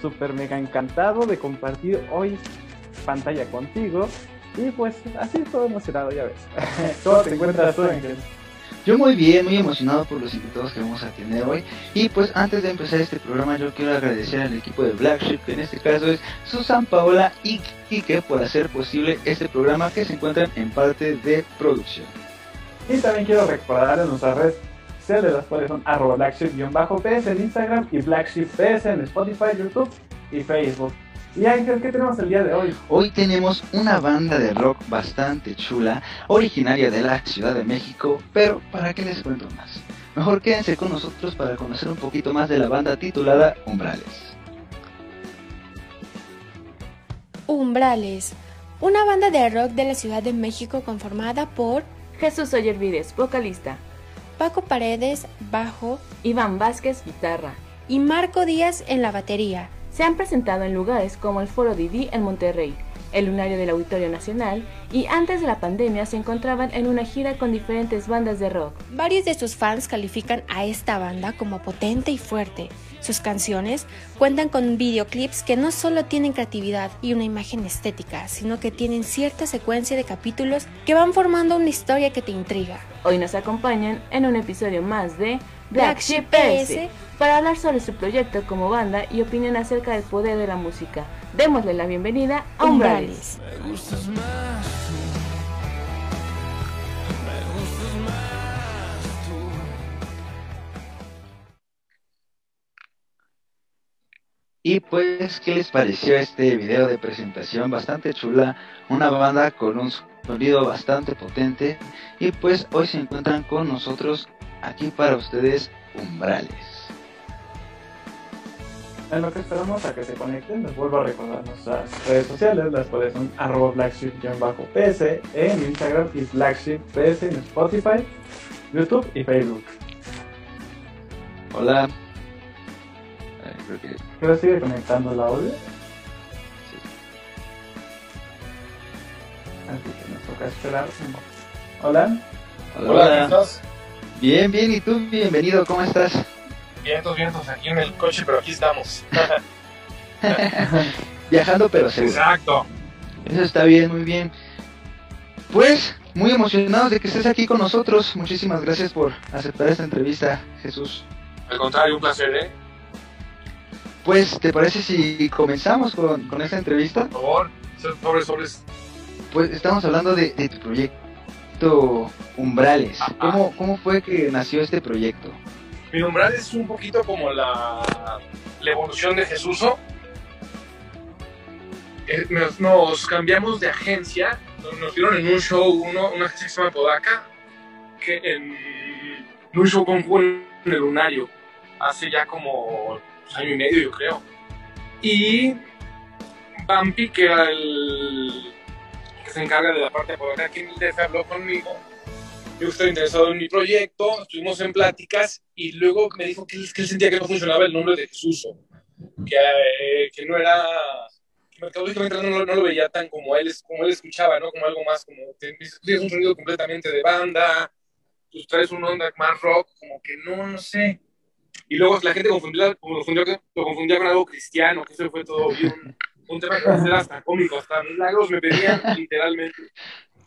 Súper mega encantado de compartir hoy pantalla contigo. Y pues así todo emocionado, ya ves. ¿Cómo te encuentras tú? Yo muy bien, muy emocionado por los invitados que vamos a tener hoy. Y pues antes de empezar este programa yo quiero agradecer al equipo de Black Sheep, que en este caso es Susan Paola y Kike por hacer posible este programa que se encuentran en parte de producción. Y también quiero recordar en nuestras redes sociales, las cuales son arroba blacksheep-ps en Instagram y blacksheep-ps en Spotify, YouTube y Facebook. Y Ángel, ¿qué tenemos el día de hoy? Hoy tenemos una banda de rock bastante chula, originaria de la Ciudad de México, pero ¿para qué les cuento más? Mejor quédense con nosotros para conocer un poquito más de la banda titulada Umbrales. Umbrales, una banda de rock de la Ciudad de México conformada por Jesús Ollervides, vocalista. Paco Paredes, bajo, Iván Vázquez, guitarra. y Marco Díaz en la batería. Se han presentado en lugares como el Foro Didi en Monterrey, el Lunario del Auditorio Nacional y antes de la pandemia se encontraban en una gira con diferentes bandas de rock. Varios de sus fans califican a esta banda como potente y fuerte. Sus canciones cuentan con videoclips que no solo tienen creatividad y una imagen estética, sino que tienen cierta secuencia de capítulos que van formando una historia que te intriga. Hoy nos acompañan en un episodio más de Black Sheep. PS para hablar sobre su proyecto como banda y opinión acerca del poder de la música. Démosle la bienvenida a Umbrales. Y pues, ¿qué les pareció este video de presentación? Bastante chula, una banda con un sonido bastante potente. Y pues hoy se encuentran con nosotros aquí para ustedes Umbrales. En lo que esperamos a que se conecten, les vuelvo a recordar nuestras redes sociales, las cuales son arroba blacksheep-ps en Instagram y blacksheep-ps en Spotify, YouTube y Facebook. Hola. Eh, creo que Creo que sigue conectando el audio, sí. así que nos toca esperar un poco. Hola. Hola. Bien, bien, ¿y tú? Bienvenido, ¿cómo estás? Vientos, vientos, aquí en el coche, pero aquí estamos. Viajando pero seguro. Exacto. Eso está bien, muy bien. Pues, muy emocionados de que estés aquí con nosotros. Muchísimas gracias por aceptar esta entrevista, Jesús. Al contrario, un placer, ¿eh? Pues, ¿te parece si comenzamos con, con esta entrevista? Por favor, sobres, sobres. Pues estamos hablando de, de tu proyecto Umbrales. Ajá. ¿Cómo, ¿Cómo fue que nació este proyecto? Mi umbral es un poquito como la, la evolución de Jesuso. Eh, Nos, nos cambiamos de agencia, nos, nos dieron en un show, uno, una agencia que se llama Podaca, que en, en un show con en el Lunario, hace ya como pues, año y medio, yo creo. Y Bampi, que era el que se encarga de la parte de Podaca, quien les habló conmigo, yo estoy interesado en mi proyecto, estuvimos en pláticas y luego me dijo que, que él sentía que no funcionaba el nombre de Jesús, que, eh, que no era, que mercadológicamente no, no lo veía tan como él, como él escuchaba, ¿no? Como algo más, como tienes un sonido completamente de banda, tú traes un onda más rock, como que no, no sé. Y luego la gente confundía, lo, confundía, lo confundía con algo cristiano, que eso fue todo y un, tema que era hasta cómico, hasta milagros me pedían literalmente.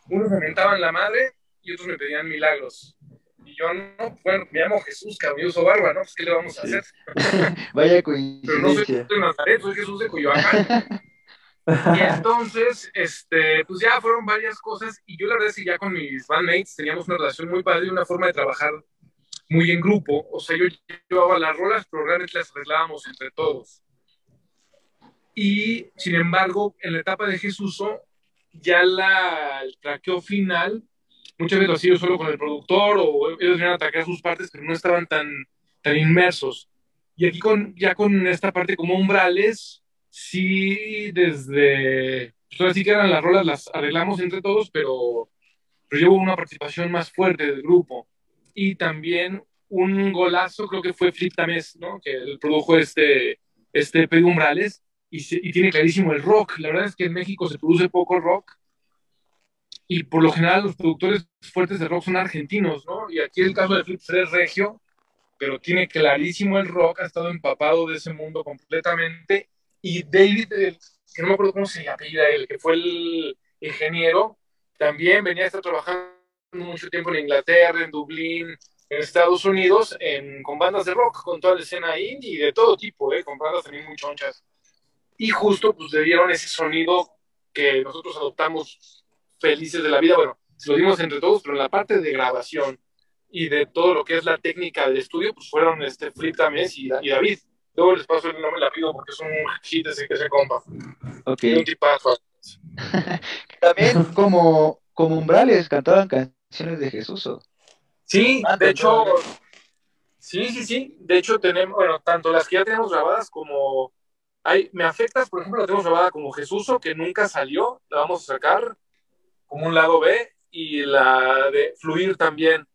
Unos me mentaban la madre y otros me pedían milagros. Y yo, no, bueno, me llamo Jesús, cabrón, yo uso barba, ¿no? Pues, ¿qué le vamos a hacer? Vaya Pero no soy coincidencia. de Nazaret, soy Jesús de Coyoacán. Y entonces, este, pues ya fueron varias cosas y yo la verdad es que ya con mis bandmates teníamos una relación muy padre y una forma de trabajar muy en grupo. O sea, yo llevaba las rolas, pero realmente las arreglábamos entre todos. Y, sin embargo, en la etapa de Jesús, ya la, el traqueo final, muchas veces lo hacía yo solo con el productor o ellos venían a atacar sus partes, pero no estaban tan, tan inmersos. Y aquí con, ya con esta parte como umbrales, sí, desde, pues ahora sí que eran las rolas, las arreglamos entre todos, pero, pero llevo una participación más fuerte del grupo. Y también un golazo, creo que fue Flip Tamés, ¿no? Que él produjo este, este Pedro Umbrales y, tiene clarísimo el rock. La verdad es que en México se produce poco rock y por lo general los productores fuertes de rock son argentinos, ¿no? Y aquí el caso de Flip es regio, pero tiene clarísimo el rock, ha estado empapado de ese mundo completamente y David, que no me acuerdo cómo se apellida él, que fue el ingeniero, también venía a estar trabajando mucho tiempo en Inglaterra, en Dublín, en Estados Unidos, en, con bandas de rock, con toda la escena indie y de todo tipo, ¿eh? con bandas también muy chonchas. Y justo pues le dieron ese sonido que nosotros adoptamos felices de la vida, bueno, se lo dimos entre todos, pero en la parte de grabación y de todo lo que es la técnica del estudio, pues fueron este Flip también y, y David. Luego les paso el nombre la pido porque es un hit ese que se compa. Ok. Un tipazo. También como, como umbrales cantaban canciones de Jesús. ¿o? Sí, Ah, de hecho, sí, sí, sí. De hecho, tenemos, bueno, tanto las que ya tenemos grabadas como. Hay, me afectas, por ejemplo, la tenemos grabada como Jesuso, que nunca salió, la vamos a sacar como un lado B, y la de Fluir también.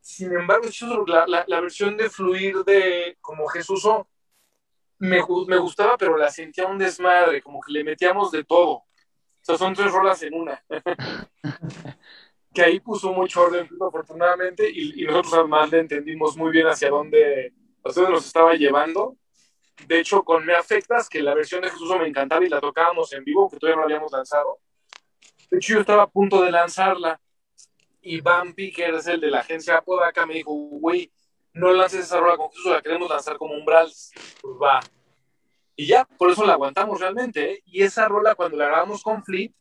Sin embargo, Jesús, la, la, la versión de Fluir de como Jesuso me, me gustaba, pero la sentía un desmadre, como que le metíamos de todo. O sea, son tres rolas en una. que ahí puso mucho orden, afortunadamente, y, y nosotros además le entendimos muy bien hacia dónde, hacia dónde nos estaba llevando. De hecho, con Me Afectas, que la versión de Jesús me encantaba y la tocábamos en vivo, que todavía no la habíamos lanzado. De hecho, yo estaba a punto de lanzarla y Bampi, que es el de la agencia Apodaca, me dijo, güey, no lances esa rola con Jesús, la queremos lanzar como umbral. Pues va. Y ya, por eso la aguantamos realmente. ¿eh? Y esa rola, cuando la grabamos con Flip,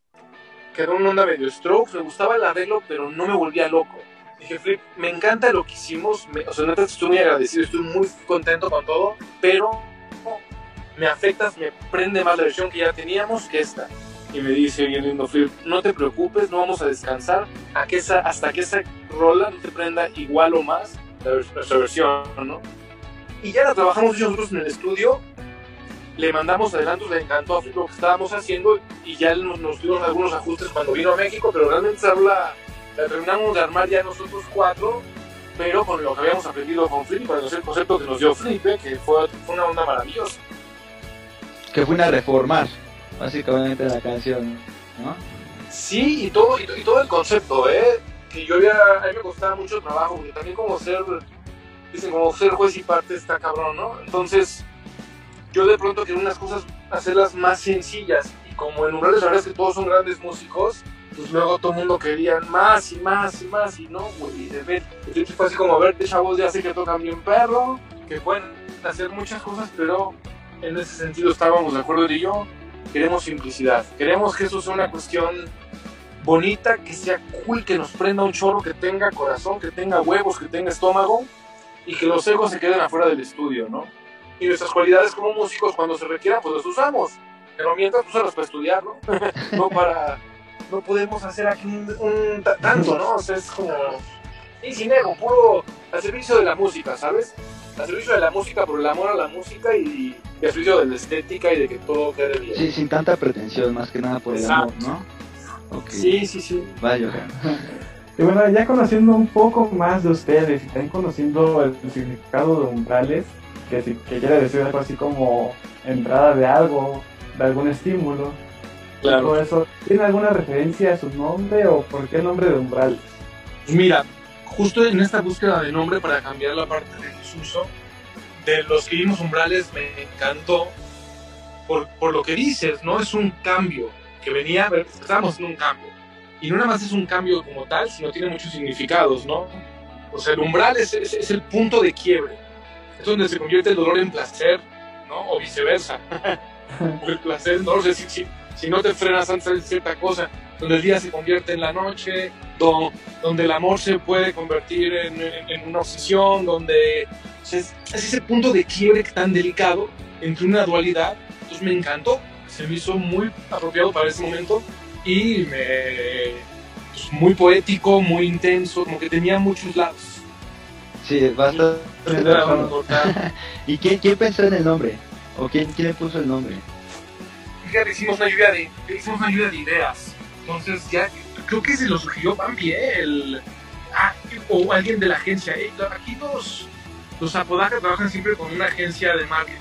quedó una onda medio stroke, me gustaba el arreglo, pero no me volvía loco. Dije, Flip, me encanta lo que hicimos, me- o sea, neta, estoy muy agradecido, estoy muy contento con todo, pero me afectas, me prende más la versión que ya teníamos que esta. Y me dice bien lindo Flip, no te preocupes, no vamos a descansar a que esa, hasta que esa rola no te prenda igual o más la versión. Y ya la trabajamos nosotros en el estudio, le mandamos adelantos, le encantó a Flip lo que estábamos haciendo y ya nos, nos dio algunos ajustes cuando vino a México, pero realmente esa rola la terminamos de armar ya nosotros cuatro, pero con lo que habíamos aprendido con Flip, con el concepto que nos dio Flip, que fue, fue una onda maravillosa. Que fue a reformar, básicamente, la canción, ¿no? Sí, y todo, y, y todo el concepto, ¿eh? Que yo había, a mí me costaba mucho trabajo, porque también como ser, dicen, como ser juez y parte está cabrón, ¿no? Entonces, yo de pronto quería unas cosas, hacerlas más sencillas, y como en Umbrales la verdad es que todos son grandes músicos, pues luego todo el mundo quería más y más y más, y no, güey, y de ver, fue así como, ver, chavos ya sé que tocan bien perro, que pueden hacer muchas cosas, pero en ese sentido estábamos de acuerdo y yo, queremos simplicidad, queremos que eso sea una cuestión bonita, que sea cool, que nos prenda un chorro, que tenga corazón, que tenga huevos, que tenga estómago y que los egos se queden afuera del estudio, ¿no? Y nuestras cualidades como músicos cuando se requieran, pues las usamos. Pero mientras, pues usarlas para estudiar, ¿no? no para... No podemos hacer aquí un, un ta- tanto, ¿no? O sea, es como... Y sin ego, puro al servicio de la música, ¿sabes? Al servicio de la música por el amor a la música y, y al servicio de la estética y de que todo quede bien. Sí, sin tanta pretensión, más que nada por el amor, ¿no? Sí, sí. sí. Va, Johan. Y bueno, ya conociendo un poco más de ustedes y también conociendo el significado de umbrales, que, si- que quiere decir algo así como entrada de algo, de algún estímulo, todo eso, ¿tiene alguna referencia a su nombre o por qué el nombre de umbrales? Mira, justo en esta búsqueda de nombre para cambiar la parte de desuso, de los que vimos umbrales me encantó por, por lo que dices, ¿no? Es un cambio que venía, estábamos en un cambio. Y no nada más es un cambio como tal, sino tiene muchos significados, ¿no? O sea, el umbral es, es, es el punto de quiebre. Es donde se convierte el dolor en placer, ¿no? O viceversa. el placer, no sé si, si, si no te frenas antes de cierta cosa, donde el día se convierte en la noche, do- donde el amor se puede convertir en, en- en una obsesión, donde o sea, es, es ese punto de quiebre tan delicado entre una dualidad. Entonces me encantó, se me hizo muy apropiado para ese momento y me, pues, muy poético, muy intenso, como que tenía muchos lados. Sí, bastante. ¿Y quién, quién pensó en el nombre? ¿O quién, quién le puso el nombre? Fíjate, hicimos una lluvia de, hicimos una lluvia de ideas. Entonces ya, creo que se lo sugirió Bambi, ¿eh? El, ah, o alguien de la agencia. "Ey, aquí los, los Apodaca trabajan siempre con una agencia de marketing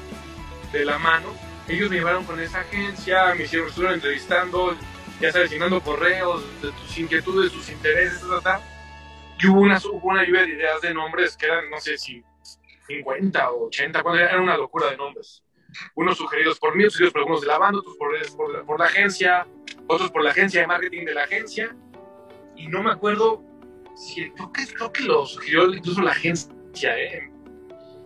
de la mano. Ellos me llevaron con esa agencia, me hicieron, estuvieron entrevistando, ya sabes, llenando correos de tus inquietudes, tus intereses, ta, ta, ta. Y hubo una, hubo una lluvia de ideas de nombres que eran, no sé si 50 o 80, cuando era una locura de nombres unos sugeridos por mí, otros sugeridos por algunos de la banda, otros por, por, por la agencia, otros por la agencia de marketing de la agencia. Y no me acuerdo si creo que, creo que lo sugirió incluso la agencia, ¿eh?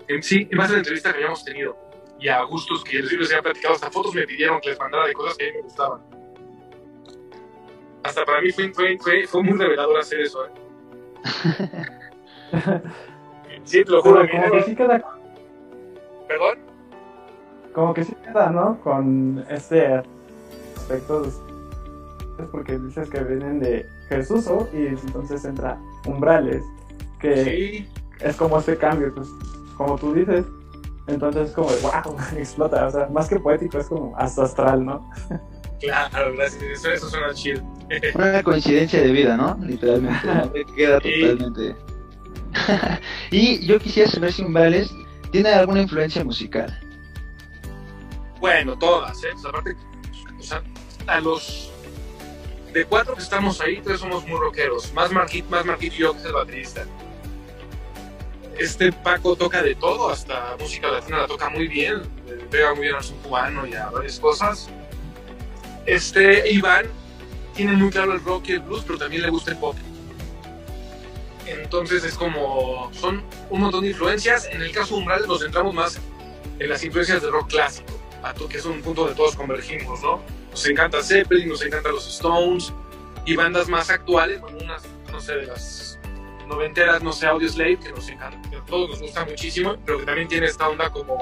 En, sí, en base a la entrevista que habíamos tenido y a gustos que les les había platicado, hasta fotos me pidieron que les mandara de cosas que a mí me gustaban. Hasta para mí fue, fue, fue, fue muy revelador hacer eso, ¿eh? Sí, te lo juro. Pero como que sí queda, ¿Perdón? como que sí queda, ¿no? Con este aspecto. Es porque dices que vienen de Jesús ¿o? y entonces entra umbrales, que Sí. es como este cambio, pues, como tú dices. Entonces es como de wow, explota, o sea, más que poético, es como hasta astral, ¿no? Claro, gracias. Eso, eso suena chido. Una coincidencia de vida, ¿no? Literalmente. Queda totalmente. y yo quisiera saber si Umbrales tiene alguna influencia musical. Bueno, todas, ¿eh? Aparte, o sea, a los de cuatro que estamos ahí, tres somos muy rockeros. Más Marquit, más Marquit y yo, que es el baterista. Este Paco toca de todo, hasta música latina la toca muy bien, pega muy bien al son cubano y a varias cosas. Este Iván tiene muy claro el rock y el blues, pero también le gusta el pop. Entonces es como, son un montón de influencias. En el caso de Umbral nos centramos más en las influencias del rock clásico, a que es un punto donde todos convergimos, ¿no? Nos encanta Zeppelin, nos encantan los Stones y bandas más actuales, como unas, no sé, de las noventeras, no sé, Audioslave, que nos encanta, que a todos nos gusta muchísimo, pero que también tiene esta onda como,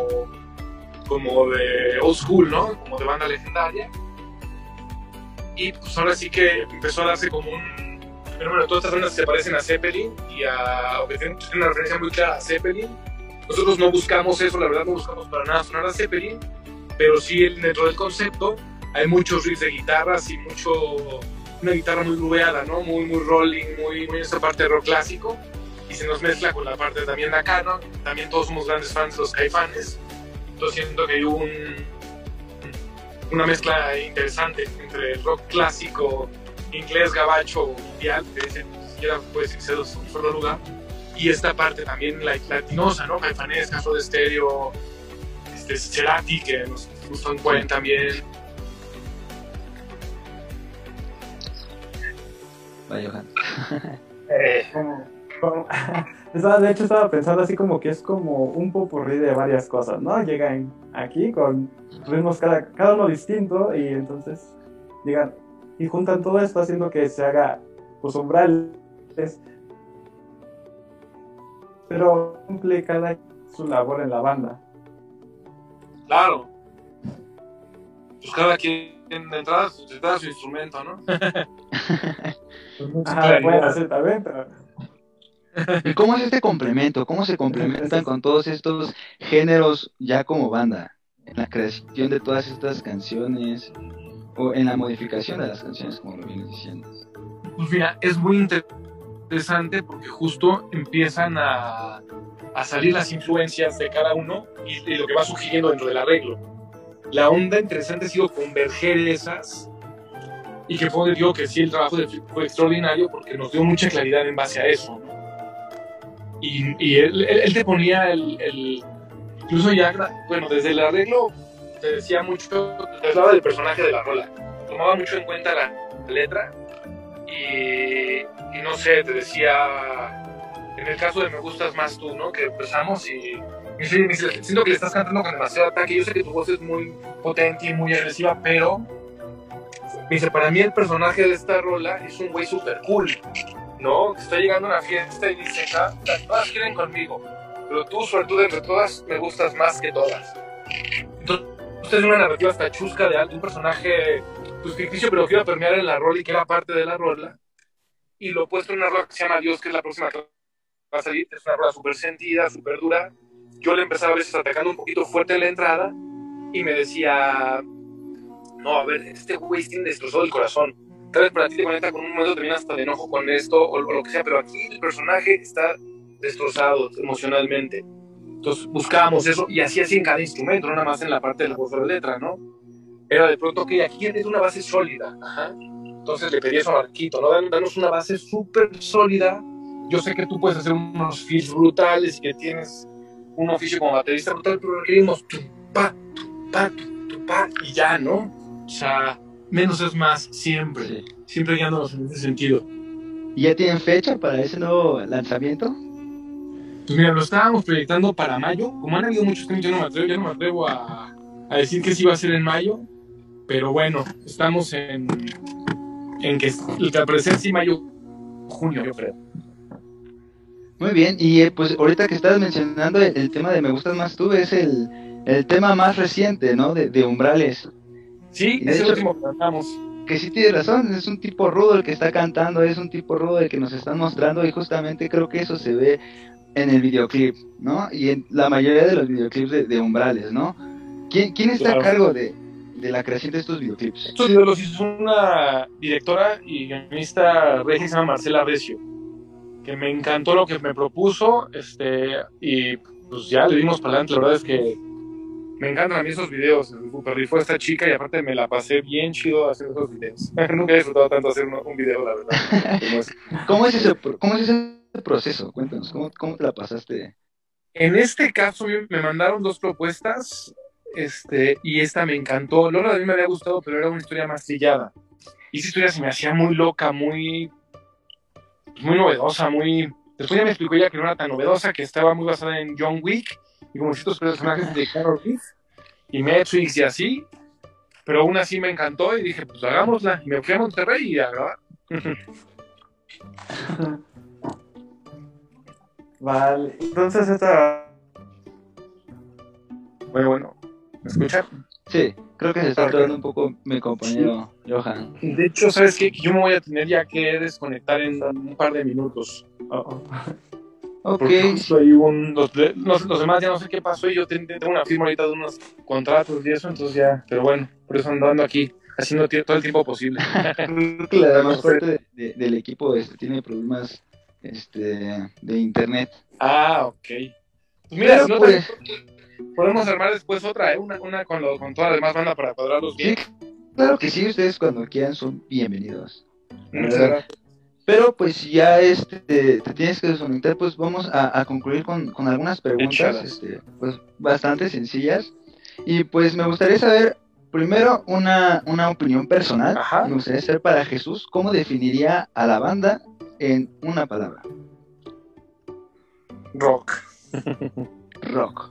como de old school, ¿no? Como de banda legendaria. Y pues ahora sí que empezó a darse como un fenómeno de todas estas bandas se parecen a Zeppelin y a, o que tienen una referencia muy clara a Zeppelin. Nosotros no buscamos eso, la verdad no buscamos para nada sonar a Zeppelin, pero sí dentro del concepto hay muchos riffs de guitarras y mucho una guitarra muy grubeada, ¿no? Muy, muy rolling, muy, muy esa parte de rock clásico y se nos mezcla con la parte también de acá, ¿no? También todos somos grandes fans de los caifanes, entonces siento que hay un, una mezcla interesante entre rock clásico, inglés, gabacho, mundial, que ni siquiera puede decirse de un solo lugar, y esta parte también la, latinosa, ¿no? Caifanes, Caso de Estéreo, este, Cerati, que nos gusta un buen también. Vaya, Johan. Como, como- estaba- de hecho estaba pensando así como que es como un popurrí de varias cosas, ¿no? Llegan aquí con ritmos cada, cada uno distinto y entonces llegan y juntan todo esto haciendo que se haga pues umbrales pero cumple cada su labor en la banda. Claro. Pues cada quien de entrada, de entrada su instrumento, ¿no? Ah, claridad. pueden hacer también, pero ¿Y cómo es este complemento? ¿Cómo se complementan con todos estos géneros ya como banda? En la creación de todas estas canciones o en la modificación de las canciones, como lo vienes diciendo. Pues mira, es muy interesante porque justo empiezan a, a salir las influencias de cada uno y, y lo que va sugiriendo dentro del arreglo. La onda interesante ha sido converger esas y que fue, digo que sí, el trabajo de Flip fue extraordinario porque nos dio mucha claridad en base a eso. ¿no? Y, y él, él- él te ponía el, el- incluso ya, bueno, desde el arreglo te decía mucho, te hablaba del personaje de la rola, tomaba mucho en cuenta la letra y, y no sé, te decía, en el caso de Me Gustas Más Tú, ¿no? Que empezamos y me dice, siento que le estás cantando con demasiado ataque. Yo sé que tu voz es muy potente y muy agresiva, pero. Me dice, para mí el personaje de esta rola es un güey súper cool, ¿no? Que está llegando a una fiesta y dice, ah, todas quieren conmigo, pero tú, sobre todo entre todas, me gustas más que todas. Entonces, es una narrativa hasta chusca de, un personaje pues, ficticio, pero que iba a permear en la rola y que era parte de la rola. Y lo he puesto en una rola que se llama Dios, que es la próxima que va a salir. Es una rola súper sentida, súper dura. Yo le empezaba a veces atacando un poquito fuerte en la entrada y me decía, no, a ver, este güey tiene destrozado el corazón. Tal vez para ti te conecta con un momento también hasta de enojo con esto o, lo que sea, pero aquí el personaje está destrozado emocionalmente. Entonces buscábamos eso y así así en cada instrumento, no nada más en la parte de la voz de la letra, ¿no? Era de pronto que aquí es una base sólida. Entonces le pedí eso a Marquito, ¿no? Danos una base súper sólida. Yo sé que tú puedes hacer unos feels brutales y que tienes un oficio como baterista brutal, pero requerimos tu pa, tu pa, pa y ya, ¿no? O sea, menos es más siempre. Sí. Siempre guiándonos en ese sentido. ¿Y ya tienen fecha para ese nuevo lanzamiento? Pues mira, lo estábamos proyectando para mayo. Como han habido muchos temas, yo no me atrevo, yo no me atrevo a, a decir que sí va a ser en mayo. Pero bueno, estamos en, en que la presencia sí mayo, junio, yo creo. Muy bien, y eh, pues ahorita que estás mencionando el, el tema de Me Gustas Más Tú, es el, el tema más reciente, ¿no? De, de Umbrales. Sí, es el hecho- último que cantamos. Que sí tiene razón, es un tipo rudo el que está cantando, es un tipo rudo el que nos están mostrando y justamente creo que eso se ve en el videoclip, ¿no? Y en la mayoría de los videoclips de, de Umbrales, ¿no? ¿Quién, quién está Claro. a cargo de, de la creación de estos videoclips? Estos videos los hizo una directora y guionista regia que se llama Marcela Recio, que me encantó lo que me propuso, este, y pues ya le dimos para adelante. La verdad es que me encantan a mí esos videos. Super rifó esta chica y aparte me la pasé bien chido hacer esos videos. Nunca he disfrutado tanto hacer un, un video, la verdad. ¿Cómo es ese, pro- cómo es ese proceso? Cuéntanos, ¿cómo, cómo te la pasaste? En este caso me mandaron dos propuestas este, y esta me encantó. Lola a mí me había gustado, pero era una historia más trillada. Y esa historia se me hacía muy loca, muy, muy novedosa, muy... Después ya me explicó ella que no era tan novedosa, que estaba muy basada en John Wick y como ciertos personajes de Carol Reeves y Matrix y así. Pero aún así me encantó y dije, pues hagámosla. Y me fui a Monterrey y a grabar. Vale, entonces esta... Bueno, bueno, ¿me escuchan? Sí, creo que se está Ok. atorando un poco mi compañero Johan. De hecho, ¿sabes qué? Que yo me voy a tener ya que desconectar en un par de minutos. oh, oh. Ok, hubo un, los, los- los demás ya no sé qué pasó y yo ten- tengo una firma ahorita de unos contratos y eso, entonces ya, pero bueno, por eso ando ando aquí haciendo todo el tiempo posible. que la parte de- de- del equipo este, tiene problemas este, de internet. ah, ok. Pues mira, Pero si no, pues- también podemos armar después otra, ¿eh? una, una con, lo- con toda la demás banda para cuadrarlos Sí, bien. claro que sí, ustedes cuando quieran son bienvenidos. Muchas gracias. Pero pues ya este, te tienes que desconectar, pues vamos a, a concluir con, con algunas preguntas este, pues, bastante sencillas. Y pues me gustaría saber, primero, una, una opinión personal. Ajá. Me gustaría saber para Jesús, ¿cómo definiría a la banda en una palabra? Rock. Rock.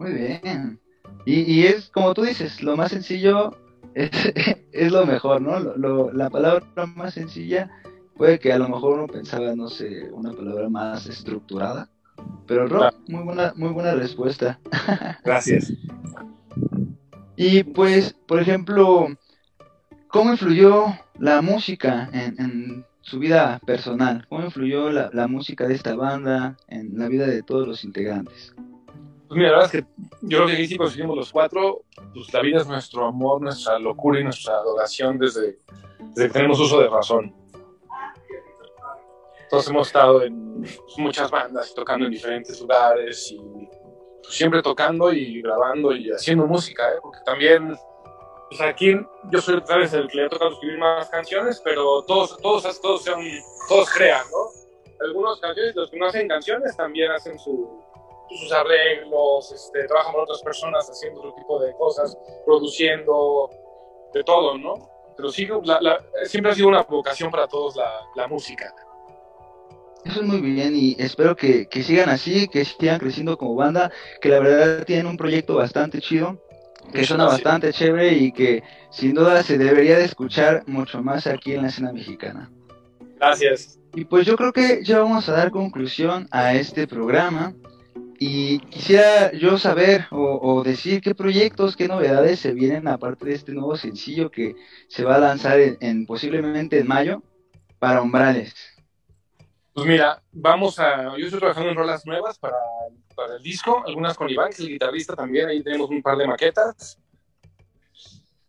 Muy bien. Y, y es como tú dices, lo más sencillo es, es lo mejor, ¿no? Lo- lo- la palabra más sencilla puede que a lo mejor uno pensaba, no sé, una palabra más estructurada. Pero rock, Claro. muy buena, muy buena respuesta. Gracias. Y pues, por ejemplo, ¿cómo influyó la música en, en su vida personal? ¿Cómo influyó la, la música de esta banda en la vida de todos los integrantes? Pues mira, la verdad es que yo creo que sí conseguimos los cuatro, pues la vida es nuestro amor, nuestra locura y nuestra adoración desde, desde que tenemos uso de razón. Todos hemos estado en muchas bandas tocando en diferentes lugares y pues, siempre tocando y grabando y haciendo música, ¿eh? porque también pues aquí yo soy otra vez el que le ha tocado escribir más canciones, pero todos, todos, todos, son, todos crean, ¿no? Algunas canciones, los que no hacen canciones también hacen su, sus arreglos, este, trabajan con otras personas haciendo otro tipo de cosas, produciendo, de todo, ¿no? Pero sí, la- la- siempre ha sido una vocación para todos la, la música. Eso es muy bien y espero que, que sigan así, que sigan creciendo como banda, que la verdad tienen un proyecto bastante chido, que suena bastante chévere y que sin duda se debería de escuchar mucho más aquí en la escena mexicana. Gracias. Y pues yo creo que ya vamos a dar conclusión a este programa. Y quisiera yo saber o, decir qué proyectos, qué novedades se vienen aparte de este nuevo sencillo que se va a lanzar en posiblemente en mayo para Umbrales. Pues mira, vamos a. Yo estoy trabajando en rolas nuevas para, para el disco, algunas con Iván, que es el guitarrista también. Ahí tenemos un par de maquetas.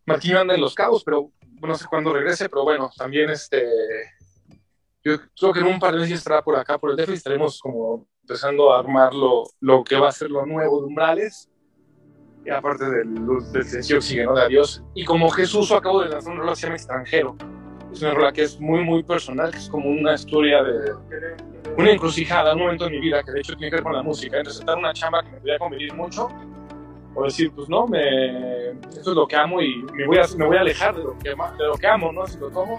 Martín anda en los cabos, pero no sé cuándo regrese. Pero bueno, también este. Yo creo que en un par de meses estará por acá, por el DF, y estaremos como empezando a armar lo, lo que va a ser lo nuevo de Umbrales. Y aparte del, del sencillo Oxígeno de Adiós. Y como Jesús, acabo de lanzar una rola que se llama Extranjero. Es una rola que es muy, muy personal, que es como una historia de una encrucijada, un momento en mi vida que de hecho tiene que ver con la música. Entonces, dar una chamba que me podía convenir mucho, o decir, pues no, me, esto es lo que amo y me voy a, me voy a alejar de lo, que, de lo que amo, ¿no? Si lo tomo.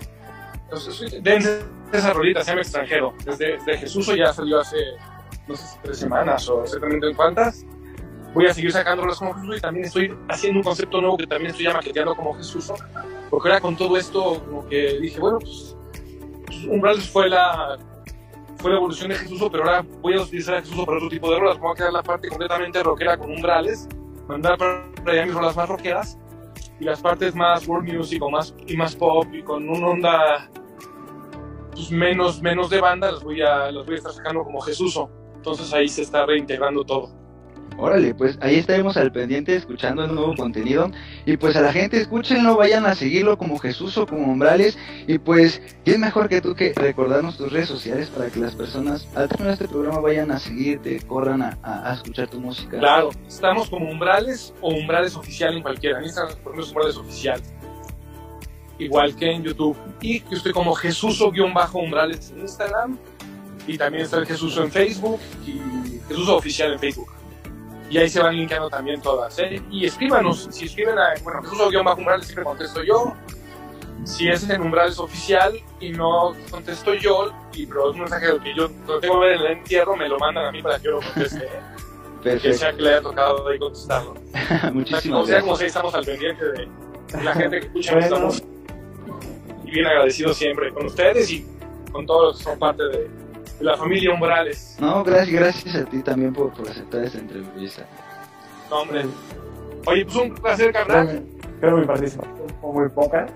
Entonces, dense esa rolita, se llama Extranjero. Desde, desde Jesús ya salió hace, no sé si tres semanas o exactamente en cuántas. Voy a seguir sacando rolas como Jesús y también estoy haciendo un concepto nuevo que también estoy ya maqueteando como Jesús. Porque ahora con todo esto, como que dije, bueno, pues, pues Umbrales fue la, fue la evolución de Jesús, pero ahora voy a utilizar a Jesús para otro tipo de rolas. Voy a quedar la parte completamente rockera con Umbrales, mandar para allá mis rolas más rockeras y las partes más world music o más, y más pop y con una onda pues, menos, menos de banda, las voy, a, las voy a estar sacando como Jesús. Entonces ahí se está reintegrando todo. Órale, pues ahí estaremos al pendiente escuchando el nuevo contenido. Y pues a la gente escúchenlo, vayan a seguirlo como Jesús o como Umbrales. Y pues, ¿quién mejor que tú que recordarnos tus redes sociales para que las personas al terminar este programa vayan a seguirte, corran a, a- a escuchar tu música? Claro, estamos como Umbrales o Umbrales Oficial en cualquiera. En Instagram ponemos Umbrales Oficial. Igual que en YouTube. Y yo estoy como Jesús-Umbrales en Instagram. Y también está el Jesús en Facebook y Jesús Oficial en Facebook. Y ahí se van linkeando también todas. ¿eh? Y escríbanos, si escriben a, bueno, Jesús-Umbrales siempre contesto yo. Si es en Umbrales Oficial y no contesto yo, y pero es un mensaje que yo lo tengo que ver en el entierro, me lo mandan a mí para que yo lo conteste. ¿eh? que Perfecto. sea que le haya tocado ahí contestarlo. Muchísimas o sea, como gracias. si estamos al pendiente de la gente que escucha Bueno. Y bien agradecido siempre con ustedes y con todos los que son parte de, de la familia Umbrales. No, gracias, gracias a ti también por, por aceptar esta entrevista. No, hombre. Oye, pues un placer, carnal. Creo, participación fue muy poca.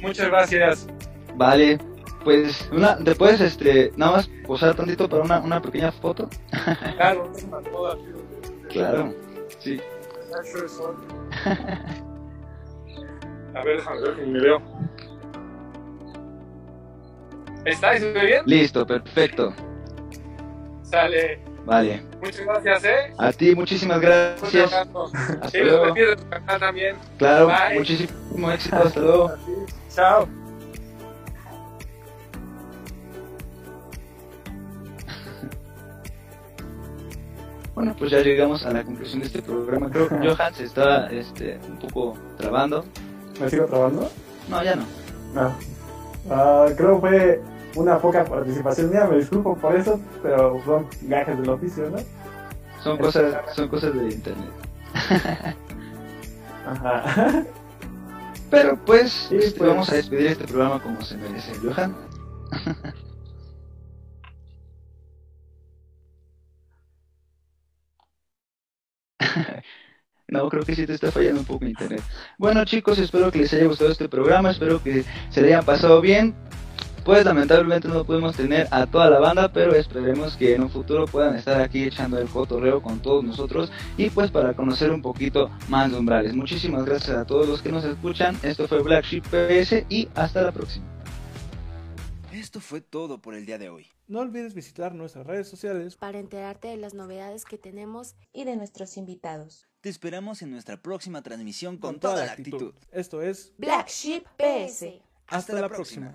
Muchas gracias. Vale, pues una, te puedes este, nada más posar tantito para una, una pequeña foto. Claro, todas. Claro, sí. A ver, déjame ver ni me veo. ¿Está? ¿Se ve bien? Listo, perfecto. Sale. Vale. Muchas gracias, ¿eh? A ti, muchísimas gracias. Hasta Sí, los luego. despido de tu canal también. Claro, Bye. muchísimo éxito. Hasta luego. Chao. Bueno, pues ya llegamos a la conclusión de este programa. Creo que Johan se está este, un poco trabando. ¿Me sigo trabando? No, ya no. No. Ah, creo que fue una poca participación mía, me disculpo por eso, pero son gajes del oficio, ¿no? Son cosas, son cosas de internet. Ajá. Pero pues, Sí, este, pues. vamos a despedir este programa como se merece. Johan. No, creo que sí te está fallando un poco internet. Bueno chicos, espero que les haya gustado este programa, espero que se le hayan pasado bien. Pues lamentablemente no podemos tener a toda la banda, pero esperemos que en un futuro puedan estar aquí echando el cotorreo con todos nosotros y pues para conocer un poquito más de umbrales. Muchísimas gracias a todos los que nos escuchan. Esto fue Black Sheep PS y hasta la próxima. Esto fue todo por el día de hoy. No olvides visitar nuestras redes sociales Para enterarte de las novedades que tenemos Y de nuestros invitados. Te esperamos en nuestra próxima transmisión con, toda la actitud. Esto es Black Sheep PS. Hasta la próxima.